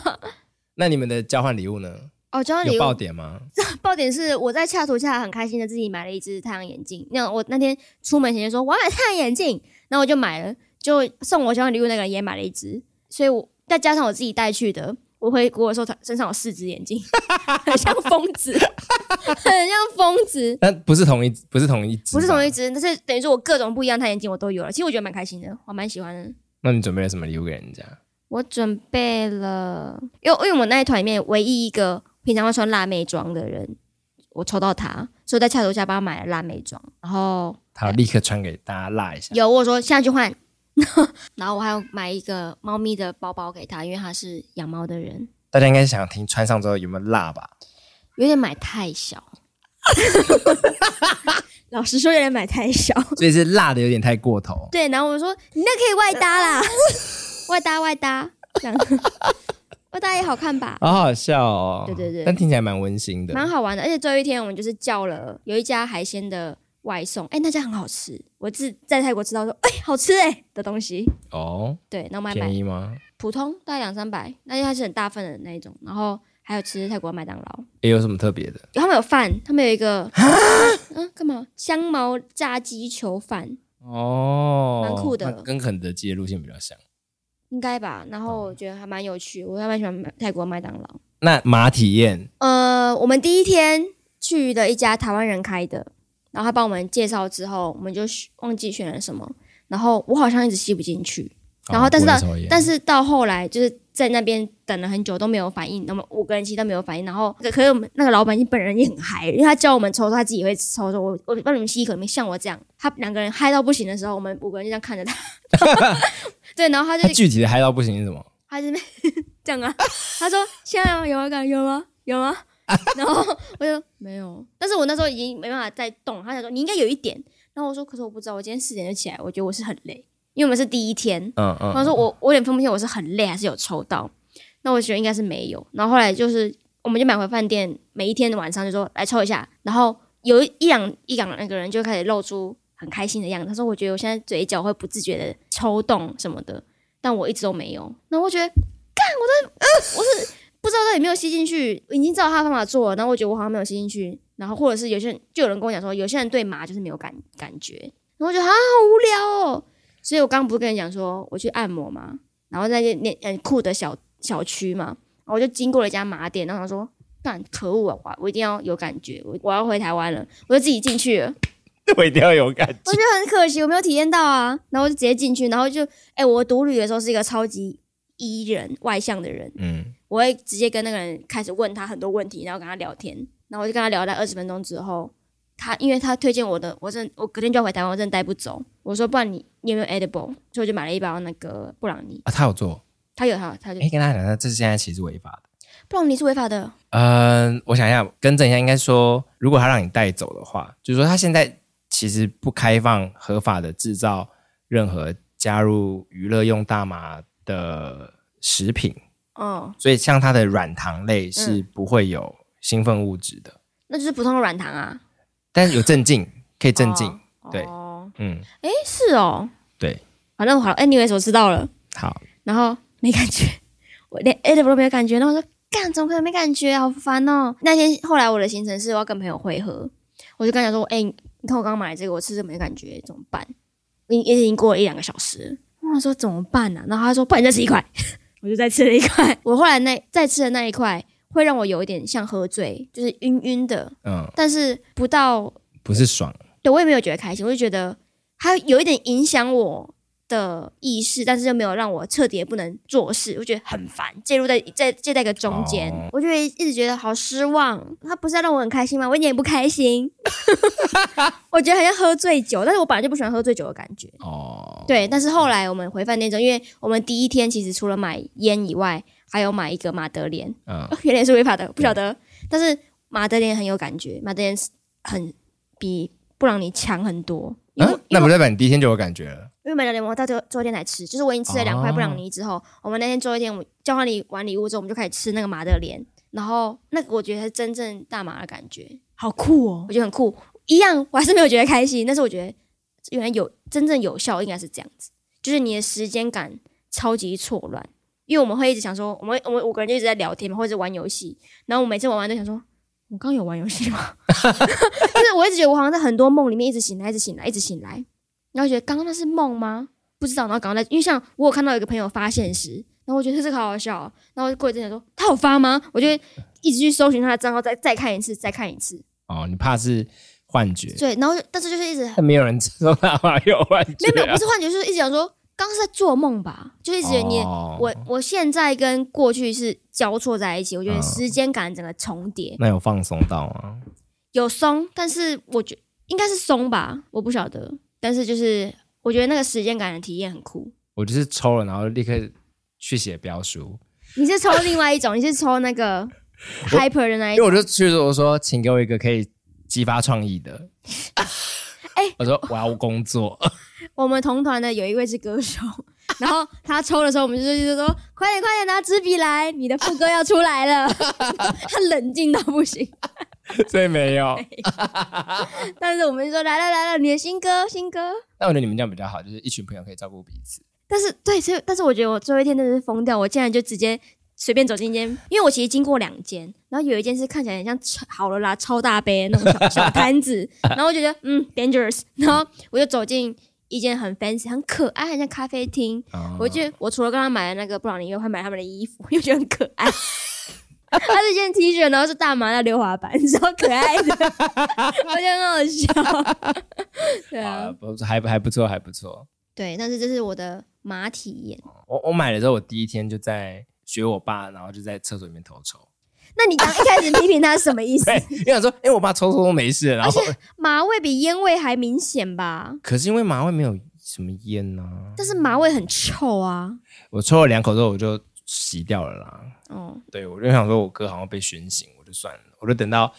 那你们的交换礼物呢？哦，交换礼物爆点吗？爆点是我在恰图恰很开心的自己买了一只太阳眼镜。那我那天出门前就说我要买太阳眼镜，然后我就买了，就送我交换礼物那个人也买了一只，所以我再加上我自己带去的，我回国的时候他身上有四只眼镜，很像疯子，很像疯子。但不是同一，不是同一只，不是同一只，但是等于说我各种不一样太阳眼镜我都有了。其实我觉得蛮开心的，我蛮喜欢的。那你准备了什么礼物给人家？我准备了，因为因为我们那一团里面唯一一个平常会穿辣妹装的人，我抽到他，所以在恰头下帮他买了辣妹装，然后他立刻穿给大家辣一下。有我说现在去换，然后我还要买一个猫咪的包包给他，因为他是养猫的人。大家应该是想听穿上之后有没有辣吧？有点买太小。老实说，有点买太小，所以是辣的有点太过头。对，然后我说你那可以外搭啦，外搭外搭这样，外搭也好看吧？好好笑哦。对对对，但听起来蛮温馨的，蛮好玩的。而且最后一天我们就是叫了有一家海鲜的外送，哎，那家很好吃。我自在泰国吃到说，哎，好吃哎的东西哦。对，然后买便宜吗？普通大概两三百，那因为它是很大份的那一种，然后。还有吃泰国麦当劳，也有什么特别的？他们有饭，他们有一个嗯，干嘛？香茅炸鸡球饭哦，蛮酷的，跟肯德基的路线比较像，应该吧？然后我觉得还蛮有趣，我还蛮喜欢泰国麦当劳。那马体验？呃，我们第一天去的一家台湾人开的，然后他帮我们介绍之后，我们就忘记选了什么，然后我好像一直吸不进去，然后但是到但是到后来就是。在那边等了很久都没有反应，那么五个人其实都没有反应。然后，可是我们那个老板你本人也很嗨，因为他教我们抽，他自己也会抽。说我我帮你们吸一口，你们像我这样。他两个人嗨到不行的时候，我们五个人就这样看着他。对，然后他就他具体的嗨到不行是什么？他就这样啊。他说：“现在有有感有吗？有吗？” 然后我就没有。但是我那时候已经没办法再动。他想说：“你应该有一点。”然后我说：“可是我不知道，我今天四点就起来，我觉得我是很累。”因为我们是第一天，嗯嗯，他说我我有点分不清我是很累还是有抽到，那我觉得应该是没有。然后后来就是我们就买回饭店，每一天的晚上就说来抽一下，然后有一两一两那个人就开始露出很开心的样子。他说我觉得我现在嘴角会不自觉的抽动什么的，但我一直都没有。那我觉得干我都、呃、我是不知道他有没有吸进去，我已经知道他的方法做了，然后我觉得我好像没有吸进去，然后或者是有些人就有人跟我讲说，有些人对麻就是没有感感觉，然后我觉得啊好无聊哦。所以我刚刚不是跟你讲说我去按摩嘛，然后在那那很酷的小小区嘛，然后我就经过了一家麻店，然后他说干可恶啊，我我一定要有感觉，我我要回台湾了，我就自己进去了。我一定要有感觉。我觉得很可惜，我没有体验到啊，然后我就直接进去，然后就哎、欸，我独旅的时候是一个超级 E 人外向的人，嗯，我会直接跟那个人开始问他很多问题，然后跟他聊天，然后我就跟他聊了二十分钟之后。他因为他推荐我的，我真我隔天就要回台湾，我真的带不走。我说不然你你有没有 edible？所以我就买了一包那个布朗尼啊。他有做，他有他他就。哎，跟大家讲，这是现在其实违法的。布朗尼是违法的。嗯，我想一下，更正一下，应该说，如果他让你带走的话，就是说他现在其实不开放合法的制造任何加入娱乐用大麻的食品。哦。所以像它的软糖类是不会有兴奋物质的。嗯。那就是普通的软糖啊。但是有镇静，可以镇静，哦、对，哦、嗯，哎，是哦，对，反正好，anyways，我知道了，好，然后没感觉，我连 edible 都没有感觉，然后我说，干，怎么可能没感觉？好烦哦。那天后来我的行程是我要跟朋友会合，我就跟他说，哎，你看我刚刚买这个，我吃着没感觉，怎么办？已已经过了一两个小时，我说怎么办呢、啊？然后他说，不然再吃一块，我就再吃了一块，我后来那再吃的那一块。会让我有一点像喝醉，就是晕晕的，嗯，但是不到不是爽，对，我也没有觉得开心，我就觉得它有一点影响我的意识，但是又没有让我彻底不能做事，我觉得很烦，介入在在介在一个中间，哦、我就会一直觉得好失望。他不是要让我很开心吗？我一点也不开心，我觉得好像喝醉酒，但是我本来就不喜欢喝醉酒的感觉，哦，对。但是后来我们回饭店之后，因为我们第一天其实除了买烟以外，还有买一个马德莲，嗯，原来是违法的，不晓得。但是马德莲很有感觉，马德莲很比布朗尼强很多。嗯，那不代表你第一天就有感觉了？因为马德莲我到最后一天才吃，就是我已经吃了两块布朗尼之后，我们那天最后一天，我们交换礼完礼物之后，我们就开始吃那个马德莲。然后那个我觉得是真正大麻的感觉，好酷哦！我觉得很酷，一样我还是没有觉得开心，但是我觉得原来有真正有效，应该是这样子，就是你的时间感超级错乱。因为我们会一直想说，我们我们五个人就一直在聊天嘛，或者玩游戏。然后我每次玩完都想说，我刚刚有玩游戏吗？就是我一直觉得我好像在很多梦里面一直醒来，一直醒来，一直醒来。然后觉得刚刚那是梦吗？不知道。然后刚刚在，因为像我有看到有一个朋友发现时，然后我觉得这个好好笑喔。然后过一阵子说，他有发吗？我就一直去搜寻他的账号，再再看一次，再看一次。哦，你怕是幻觉？对。然后但是就是一直没有人知道他有幻觉啊。没有没有，不是幻觉，就是一直想说。刚是在做梦吧，就是觉得你、哦、我我现在跟过去是交错在一起，我觉得时间感整个重叠。那有放松到吗？有松，但是我觉得应该是松吧，我不晓得。但是就是我觉得那个时间感的体验很酷。我就是抽了，然后立刻去写标书。你是抽另外一种，你是抽那个 hyper 的那一种。因为我就去说，我说，请给我一个可以激发创意的。哎、欸，我说我要工作。我们同团的有一位是歌手，然后他抽的时候，我们就就说快点快点拿纸笔来，你的副歌要出来了。他冷静到不行，所以没有。但是我们就说来了来了，你的新歌新歌。那我觉得你们这样比较好，就是一群朋友可以照顾彼此。但是对，所以但是我觉得我最后一天真的是疯掉，我竟然就直接随便走进一间，因为我其实经过两间，然后有一间是看起来很像好了啦超大杯那种小小摊子，然后我就觉得嗯 dangerous，然后我就走进一间很 fancy 很可爱，很像咖啡厅。哦、我觉得我除了刚刚买的那个布朗尼，又会买他们的衣服，又觉得很可爱。它是一件 T 恤，然后是大麻的溜滑板，超可爱的，我觉得很好笑。对啊，不还还不错，还不错。对，但是这是我的。马体验，我我买了之后，我第一天就在学我爸，然后就在厕所里面偷抽。那你刚一开始批评他是什么意思？因为想说，哎、欸，我爸抽抽都没事，然后麻味比烟味还明显吧？可是因为麻味没有什么烟呐、啊，但是麻味很臭啊。我抽了两口之后，我就洗掉了啦。哦，对，我就想说我哥好像被熏醒，我就算了，我就等到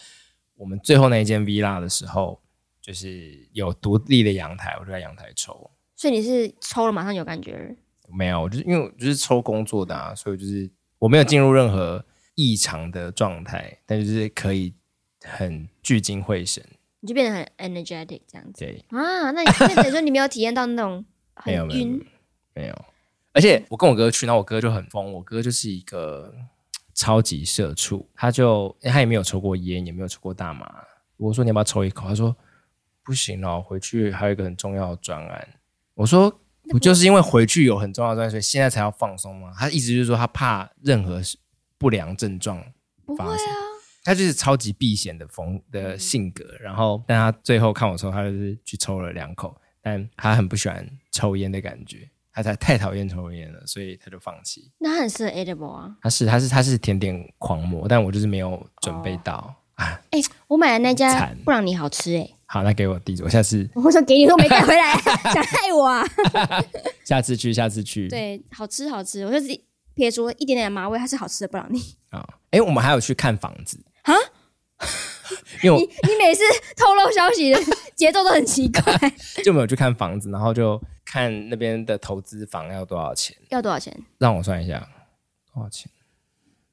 我们最后那一间 villa 的时候，就是有独立的阳台，我就在阳台抽。所以你是抽了马上有感觉？没有，我就是因为我就是抽工作的啊，所以就是我没有进入任何异常的状态，但就是可以很聚精会神，你就变得很 energetic 这样子。对啊，那你那等于说你没有体验到那种很晕？没有，没有。而且我跟我哥去，然后我哥就很疯，我哥就是一个超级社畜，他就他也没有抽过烟，也没有抽过大麻。我说你要不要抽一口？他说不行了，回去还有一个很重要的专案。我说不就是因为回去有很重要的专案，所以现在才要放松吗？他意思就是说他怕任何不良症状发生。啊、他就是超级避险的风的性格。然后，但他最后看我抽，他就是去抽了两口，但他很不喜欢抽烟的感觉，他才太讨厌抽烟了，所以他就放弃。那他很适合 edible 啊？他是他是他是甜点狂魔，但我就是没有准备到、哦、啊。哎、欸，我买的那家布朗尼好吃哎、欸。好，那给我地址，我下次。我说给你都没带回来，想害我啊！下次去，下次去。对，好吃好吃，我就自己撇除一点点麻味，它是好吃的布朗尼。啊，哎，我们还有去看房子啊？因为你你每次透露消息的节奏都很奇怪，就没有去看房子，然后就看那边的投资房要多少钱？要多少钱？让我算一下，多少钱？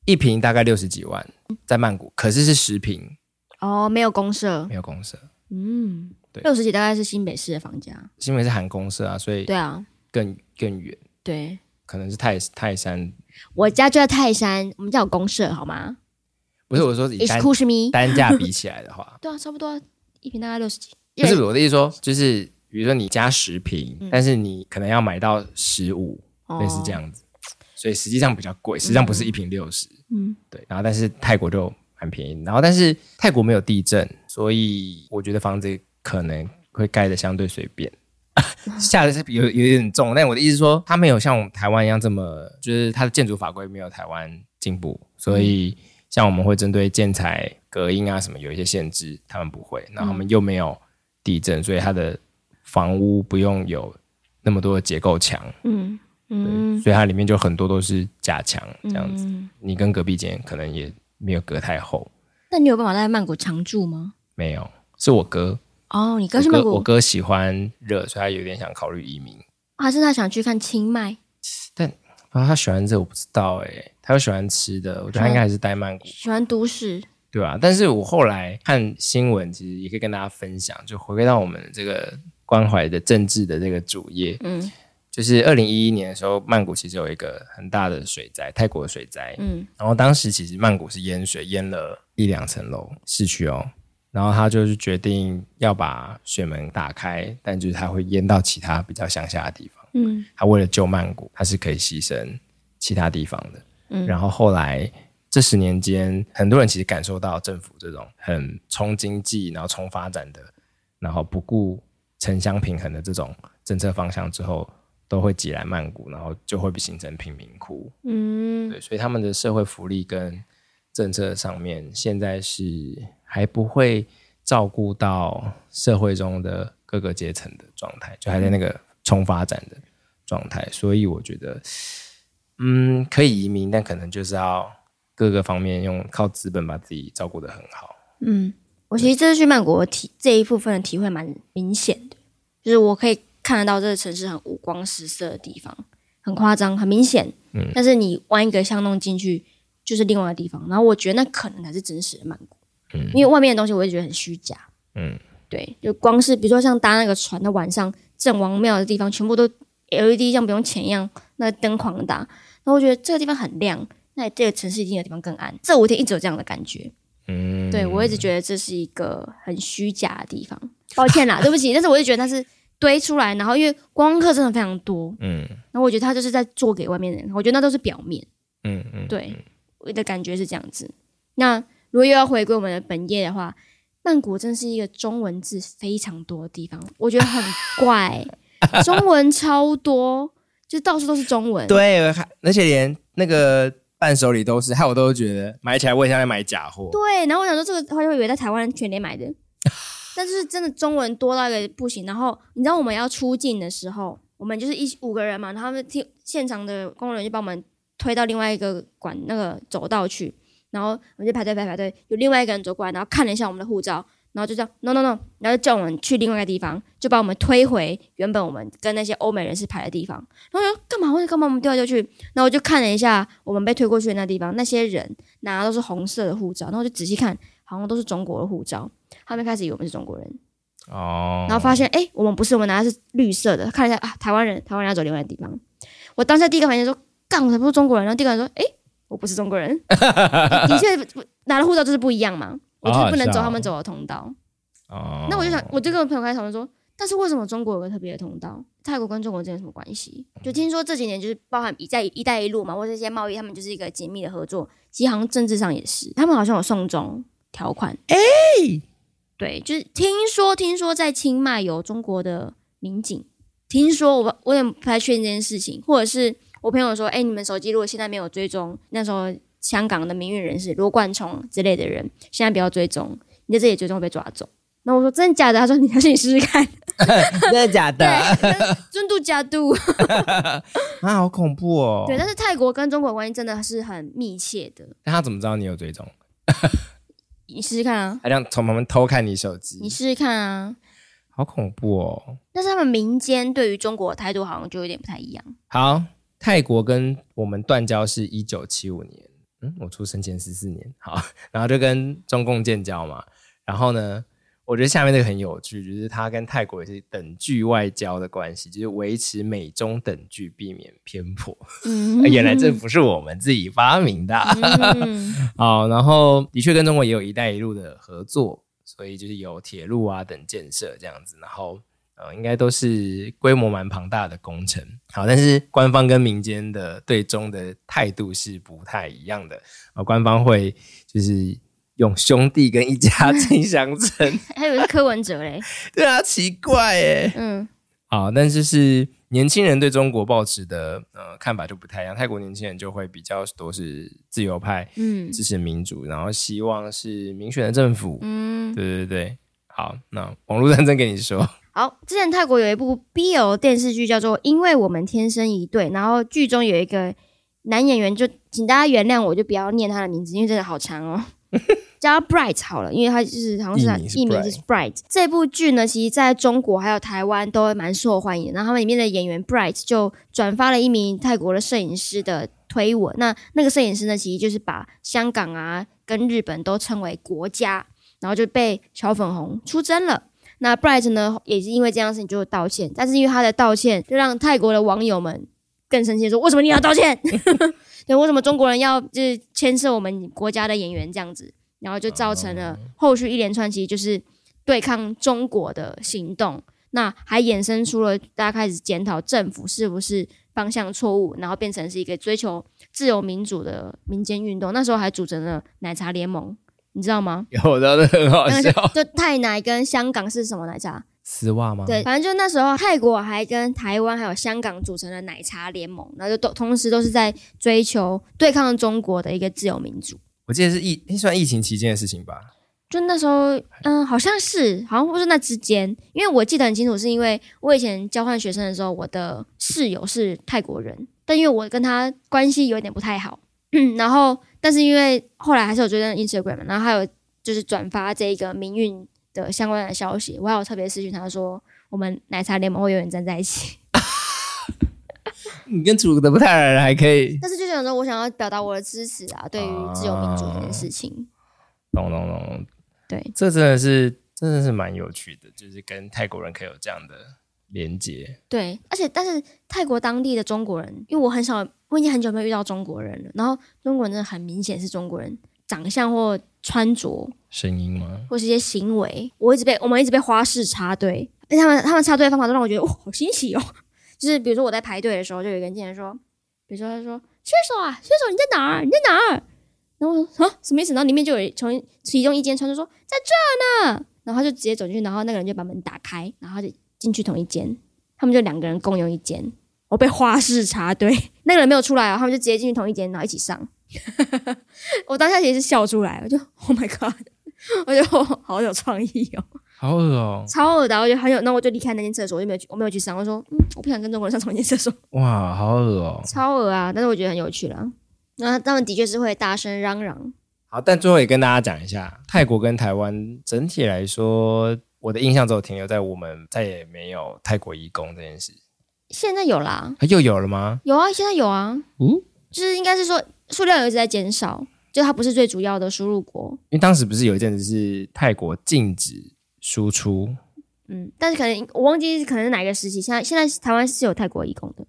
一平大概六十几万，在曼谷，可是是十平哦，没有公社，没有公社。嗯，对，六十几大概是新北市的房价，新北是含公社啊，所以对啊，更更远，对，可能是泰泰山，我家就在泰山，我们家有公社好吗？不是我说以单单价比起来的话，对啊，差不多一瓶大概六十几，不是我的意思说，就是比如说你加十瓶，嗯、但是你可能要买到十五，类似这样子，所以实际上比较贵，实际上不是一瓶六十，嗯，对，然后但是泰国就。很便宜，然后但是泰国没有地震，所以我觉得房子可能会盖的相对随便，下的是有有点重。但我的意思是说，它没有像台湾一样这么，就是它的建筑法规没有台湾进步，所以像我们会针对建材、隔音啊什么有一些限制，他们不会。然后他们又没有地震，所以它的房屋不用有那么多的结构墙，嗯嗯，所以它里面就很多都是假墙这样子。你跟隔壁间可能也。没有隔太厚，那你有办法在曼谷常住吗？没有，是我哥。哦，你哥是曼谷。我哥喜欢热，所以他有点想考虑移民。还是他想去看清迈？但啊，他喜欢这我不知道哎。他又喜欢吃的，我觉得他应该还是待曼谷。喜欢都市，对啊。但是我后来看新闻，其实也可以跟大家分享，就回归到我们这个关怀的政治的这个主页。嗯。就是二零一一年的时候，曼谷其实有一个很大的水灾，泰国的水灾。嗯，然后当时其实曼谷是淹水，淹了一两层楼市区哦。然后他就是决定要把水门打开，但就是他会淹到其他比较乡下的地方。嗯，他为了救曼谷，他是可以牺牲其他地方的。嗯，然后后来这十年间，很多人其实感受到政府这种很冲经济，然后冲发展的，然后不顾城乡平衡的这种政策方向之后。都会挤来曼谷，然后就会形成贫民窟。嗯，对，所以他们的社会福利跟政策上面，现在是还不会照顾到社会中的各个阶层的状态，就还在那个冲发展的状态，所以我觉得，嗯，可以移民，但可能就是要各个方面用靠资本把自己照顾的很好。嗯，我其实这次去曼谷体这一部分的体会蛮明显的，就是我可以看得到这个城市很五光十色的地方，很夸张，很明显。嗯，但是你弯一个巷弄进去，就是另外一个地方。然后我觉得那可能才是真实的曼谷。嗯，因为外面的东西我也觉得很虚假。嗯，对，就光是比如说像搭那个船，的晚上郑王庙的地方全部都 LED 像不用钱一样，那灯狂打。然后我觉得这个地方很亮，那这个城市一定有地方更暗。这五天一直有这样的感觉。嗯，对我一直觉得这是一个很虚假的地方。抱歉啦，对不起，但是我就觉得它是堆出来，然后因为观光客真的非常多。嗯，然后我觉得他就是在做给外面的人，我觉得那都是表面。嗯嗯，对，我的感觉是这样子。那如果又要回归我们的本业的话，曼谷真是一个中文字非常多的地方，我觉得很怪，中文超多，就到处都是中文。对，而且连那个伴手礼都是，害我都觉得买起来我也像在买假货。对，然后我想说这个，他就会以为在台湾全年买的，但是真的中文多到一个不行。然后你知道我们要出境的时候，我们就是一五个人嘛，然后他们听现场的工作人员就帮我们推到另外一个管那个走道去。然后我们就排队排排队，有另外一个人走过来，然后看了一下我们的护照，然后就这样 no no no，然后就叫我们去另外一个地方，就把我们推回原本我们跟那些欧美人士排的地方。然后我说干嘛？我说干嘛？我们掉来丢去。然后我就看了一下我们被推过去的那地方，那些人拿的都是红色的护照，然后我就仔细看，好像都是中国的护照。他们开始以为我们是中国人哦，然后发现哎，我们不是，我们拿的是绿色的。看了一下啊，台湾人，台湾人要走另外一个地方。我当下第一个反应说干，我才不是中国人。然后第二个人说哎。我不是中国人，的 确拿了护照就是不一样嘛，我就是不能走他们走的通道。哦，那我就想，我就跟我朋友开始讨论说，但是为什么中国有个特别的通道？泰国跟中国之间有什么关系？就听说这几年就是包含在“一带一路”嘛，或者一些贸易，他们就是一个紧密的合作。其实好像政治上也是，他们好像有送中条款。哎、欸，对，就是听说，听说在清迈有中国的民警，听说我我也不太确定这件事情，或者是。我朋友说：“哎、欸，你们手机如果现在没有追踪，那时候香港的名运人士罗冠聪之类的人，现在不要追踪，你在这里追踪会被抓走。”那我说：“真的假的？”他说：“你还是你试试看。”真的假的？尊度假度 啊，好恐怖哦！对，但是泰国跟中国关系真的是很密切的。那他怎么知道你有追踪？你试试看啊！还想从旁边偷看你手机？你试试看啊！好恐怖哦！但是他们民间对于中国的态度好像就有点不太一样。好。泰国跟我们断交是一九七五年，嗯，我出生前十四年，好，然后就跟中共建交嘛。然后呢，我觉得下面这个很有趣，就是他跟泰国也是等距外交的关系，就是维持美中等距，避免偏颇。嗯，原来这不是我们自己发明的。嗯、好，然后的确跟中国也有一带一路的合作，所以就是有铁路啊等建设这样子，然后。呃，应该都是规模蛮庞大的工程。好，但是官方跟民间的对中的态度是不太一样的。呃，官方会就是用兄弟跟一家 亲相称，还以为是柯文哲嘞。对啊，奇怪哎。嗯。好，但是是年轻人对中国抱持的呃看法就不太一样。泰国年轻人就会比较多是自由派，嗯，支持民主，然后希望是民选的政府。嗯，对对对。好，那网络战争给你说。好，之前泰国有一部 BL 电视剧叫做《因为我们天生一对》，然后剧中有一个男演员，就请大家原谅我，就不要念他的名字，因为真的好长哦，叫他 Bright 好了，因为他就是好像是他艺名是 Bright。这部剧呢，其实在中国还有台湾都蛮受欢迎，然后他们里面的演员 Bright 就转发了一名泰国的摄影师的推文，那那个摄影师呢，其实就是把香港啊跟日本都称为国家，然后就被小粉红出征了。那 Bright 呢，也是因为这样事情就道歉，但是因为他的道歉，就让泰国的网友们更生气，说为什么你要道歉？对，为什么中国人要就是牵涉我们国家的演员这样子？然后就造成了后续一连串，其实就是对抗中国的行动。那还衍生出了大家开始检讨政府是不是方向错误，然后变成是一个追求自由民主的民间运动。那时候还组成了奶茶联盟。你知道吗？有的，很好笑。就泰奶跟香港是什么奶茶？丝袜吗？对，反正就那时候泰国还跟台湾还有香港组成了奶茶联盟，然后就都同时都是在追求对抗中国的一个自由民主。我记得是疫，算疫情期间的事情吧？就那时候，嗯，好像是，好像不是那之间，因为我记得很清楚，是因为我以前交换学生的时候，我的室友是泰国人，但因为我跟他关系有一点不太好，嗯，然后，但是因为后来还是有追踪 Instagram，然后还有就是转发这个民运的相关的消息，我还有特别私讯他说，我们奶茶联盟会永远站在一起。你跟祖德不太来还可以，但是就想说，我想要表达我的支持啊，对于自由民主这件事情，懂懂懂。对，这真的是真的是蛮有趣的，就是跟泰国人可以有这样的连接。对，而且但是泰国当地的中国人，因为我很少，我已经很久没有遇到中国人了。然后中国人真的很明显是中国人，长相或穿着、声音吗？或是一些行为，我一直被我们一直被花式插队，而且他们他们插队的方法都让我觉得哇，好新奇哦。就是比如说我在排队的时候，就有一个人进来说，比如说他说：“选手啊，选手你在哪儿？你在哪儿？”然后我说啊，什么意思？然后里面就有从其中一间穿着说在这呢，然后他就直接走进去，然后那个人就把门打开，然后就进去同一间，他们就两个人共用一间。我被花式插队，那个人没有出来啊，他们就直接进去同一间，然后一起上。我当下其实是笑出来，我就 Oh my God，我就好有创意哦，好恶哦，超恶的，我就很有，那我就离开那间厕所，我就没有去，我没有去上。我说嗯，我不想跟中国人上同一间厕所。哇，好恶哦，超恶啊！但是我觉得很有趣啦。那他们的确是会大声嚷嚷。好，但最后也跟大家讲一下，泰国跟台湾整体来说，我的印象只有停留在我们再也没有泰国义工这件事。现在有啦，又有了吗？有啊，现在有啊。嗯，就是应该是说数量有一直在减少，就它不是最主要的输入国。因为当时不是有一阵子是泰国禁止输出，嗯，但是可能我忘记可能是哪个时期。现在现在台湾是有泰国义工的，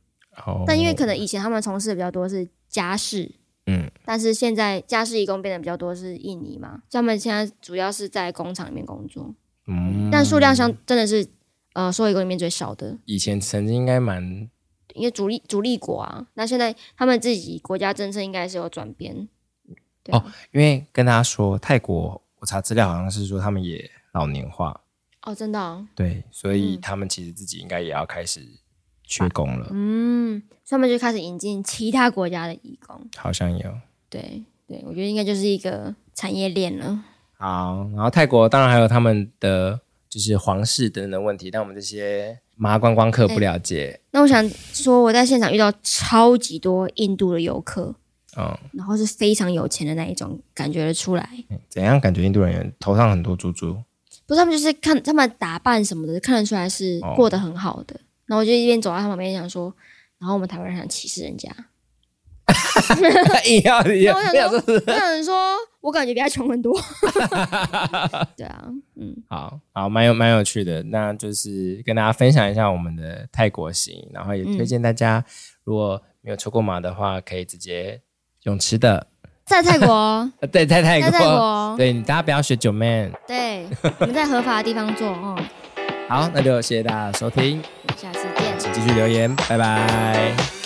哦，但因为可能以前他们从事的比较多是家事。嗯，但是现在家事义工变得比较多，是印尼嘛？他们现在主要是在工厂里面工作，嗯，但数量上真的是呃，所有移工里面最少的。以前曾经应该蛮，因为主力主力国啊，那现在他们自己国家政策应该是有转变。对哦，因为跟大家说，泰国我查资料好像是说他们也老年化哦，真的哦？对，所以他们其实自己应该也要开始。缺工了，嗯，他们就开始引进其他国家的义工，好像有，对对，我觉得应该就是一个产业链了。好，然后泰国当然还有他们的就是皇室等等的问题，但我们这些麻观光客不了解。那我想说，我在现场遇到超级多印度的游客，嗯，然后是非常有钱的那一种，感觉得出来。怎样感觉印度人员头上很多珠珠？不是，他们就是看他们打扮什么的，看得出来是过得很好的。哦然后我就一边走到他旁边，想说，然后我们台湾人想歧视人家，硬要硬我想说，我想说，我感觉比他穷很多。对啊，嗯，好好，蛮有蛮有趣的。那就是跟大家分享一下我们的泰国行，然后也推荐大家，嗯、如果没有抽过马的话，可以直接泳池的，在泰国，对，在泰国，在泰国，对，大家不要学九妹，对，我们在合法的地方做哦。好，那就谢谢大家收听，下次见，请继续留言，拜拜。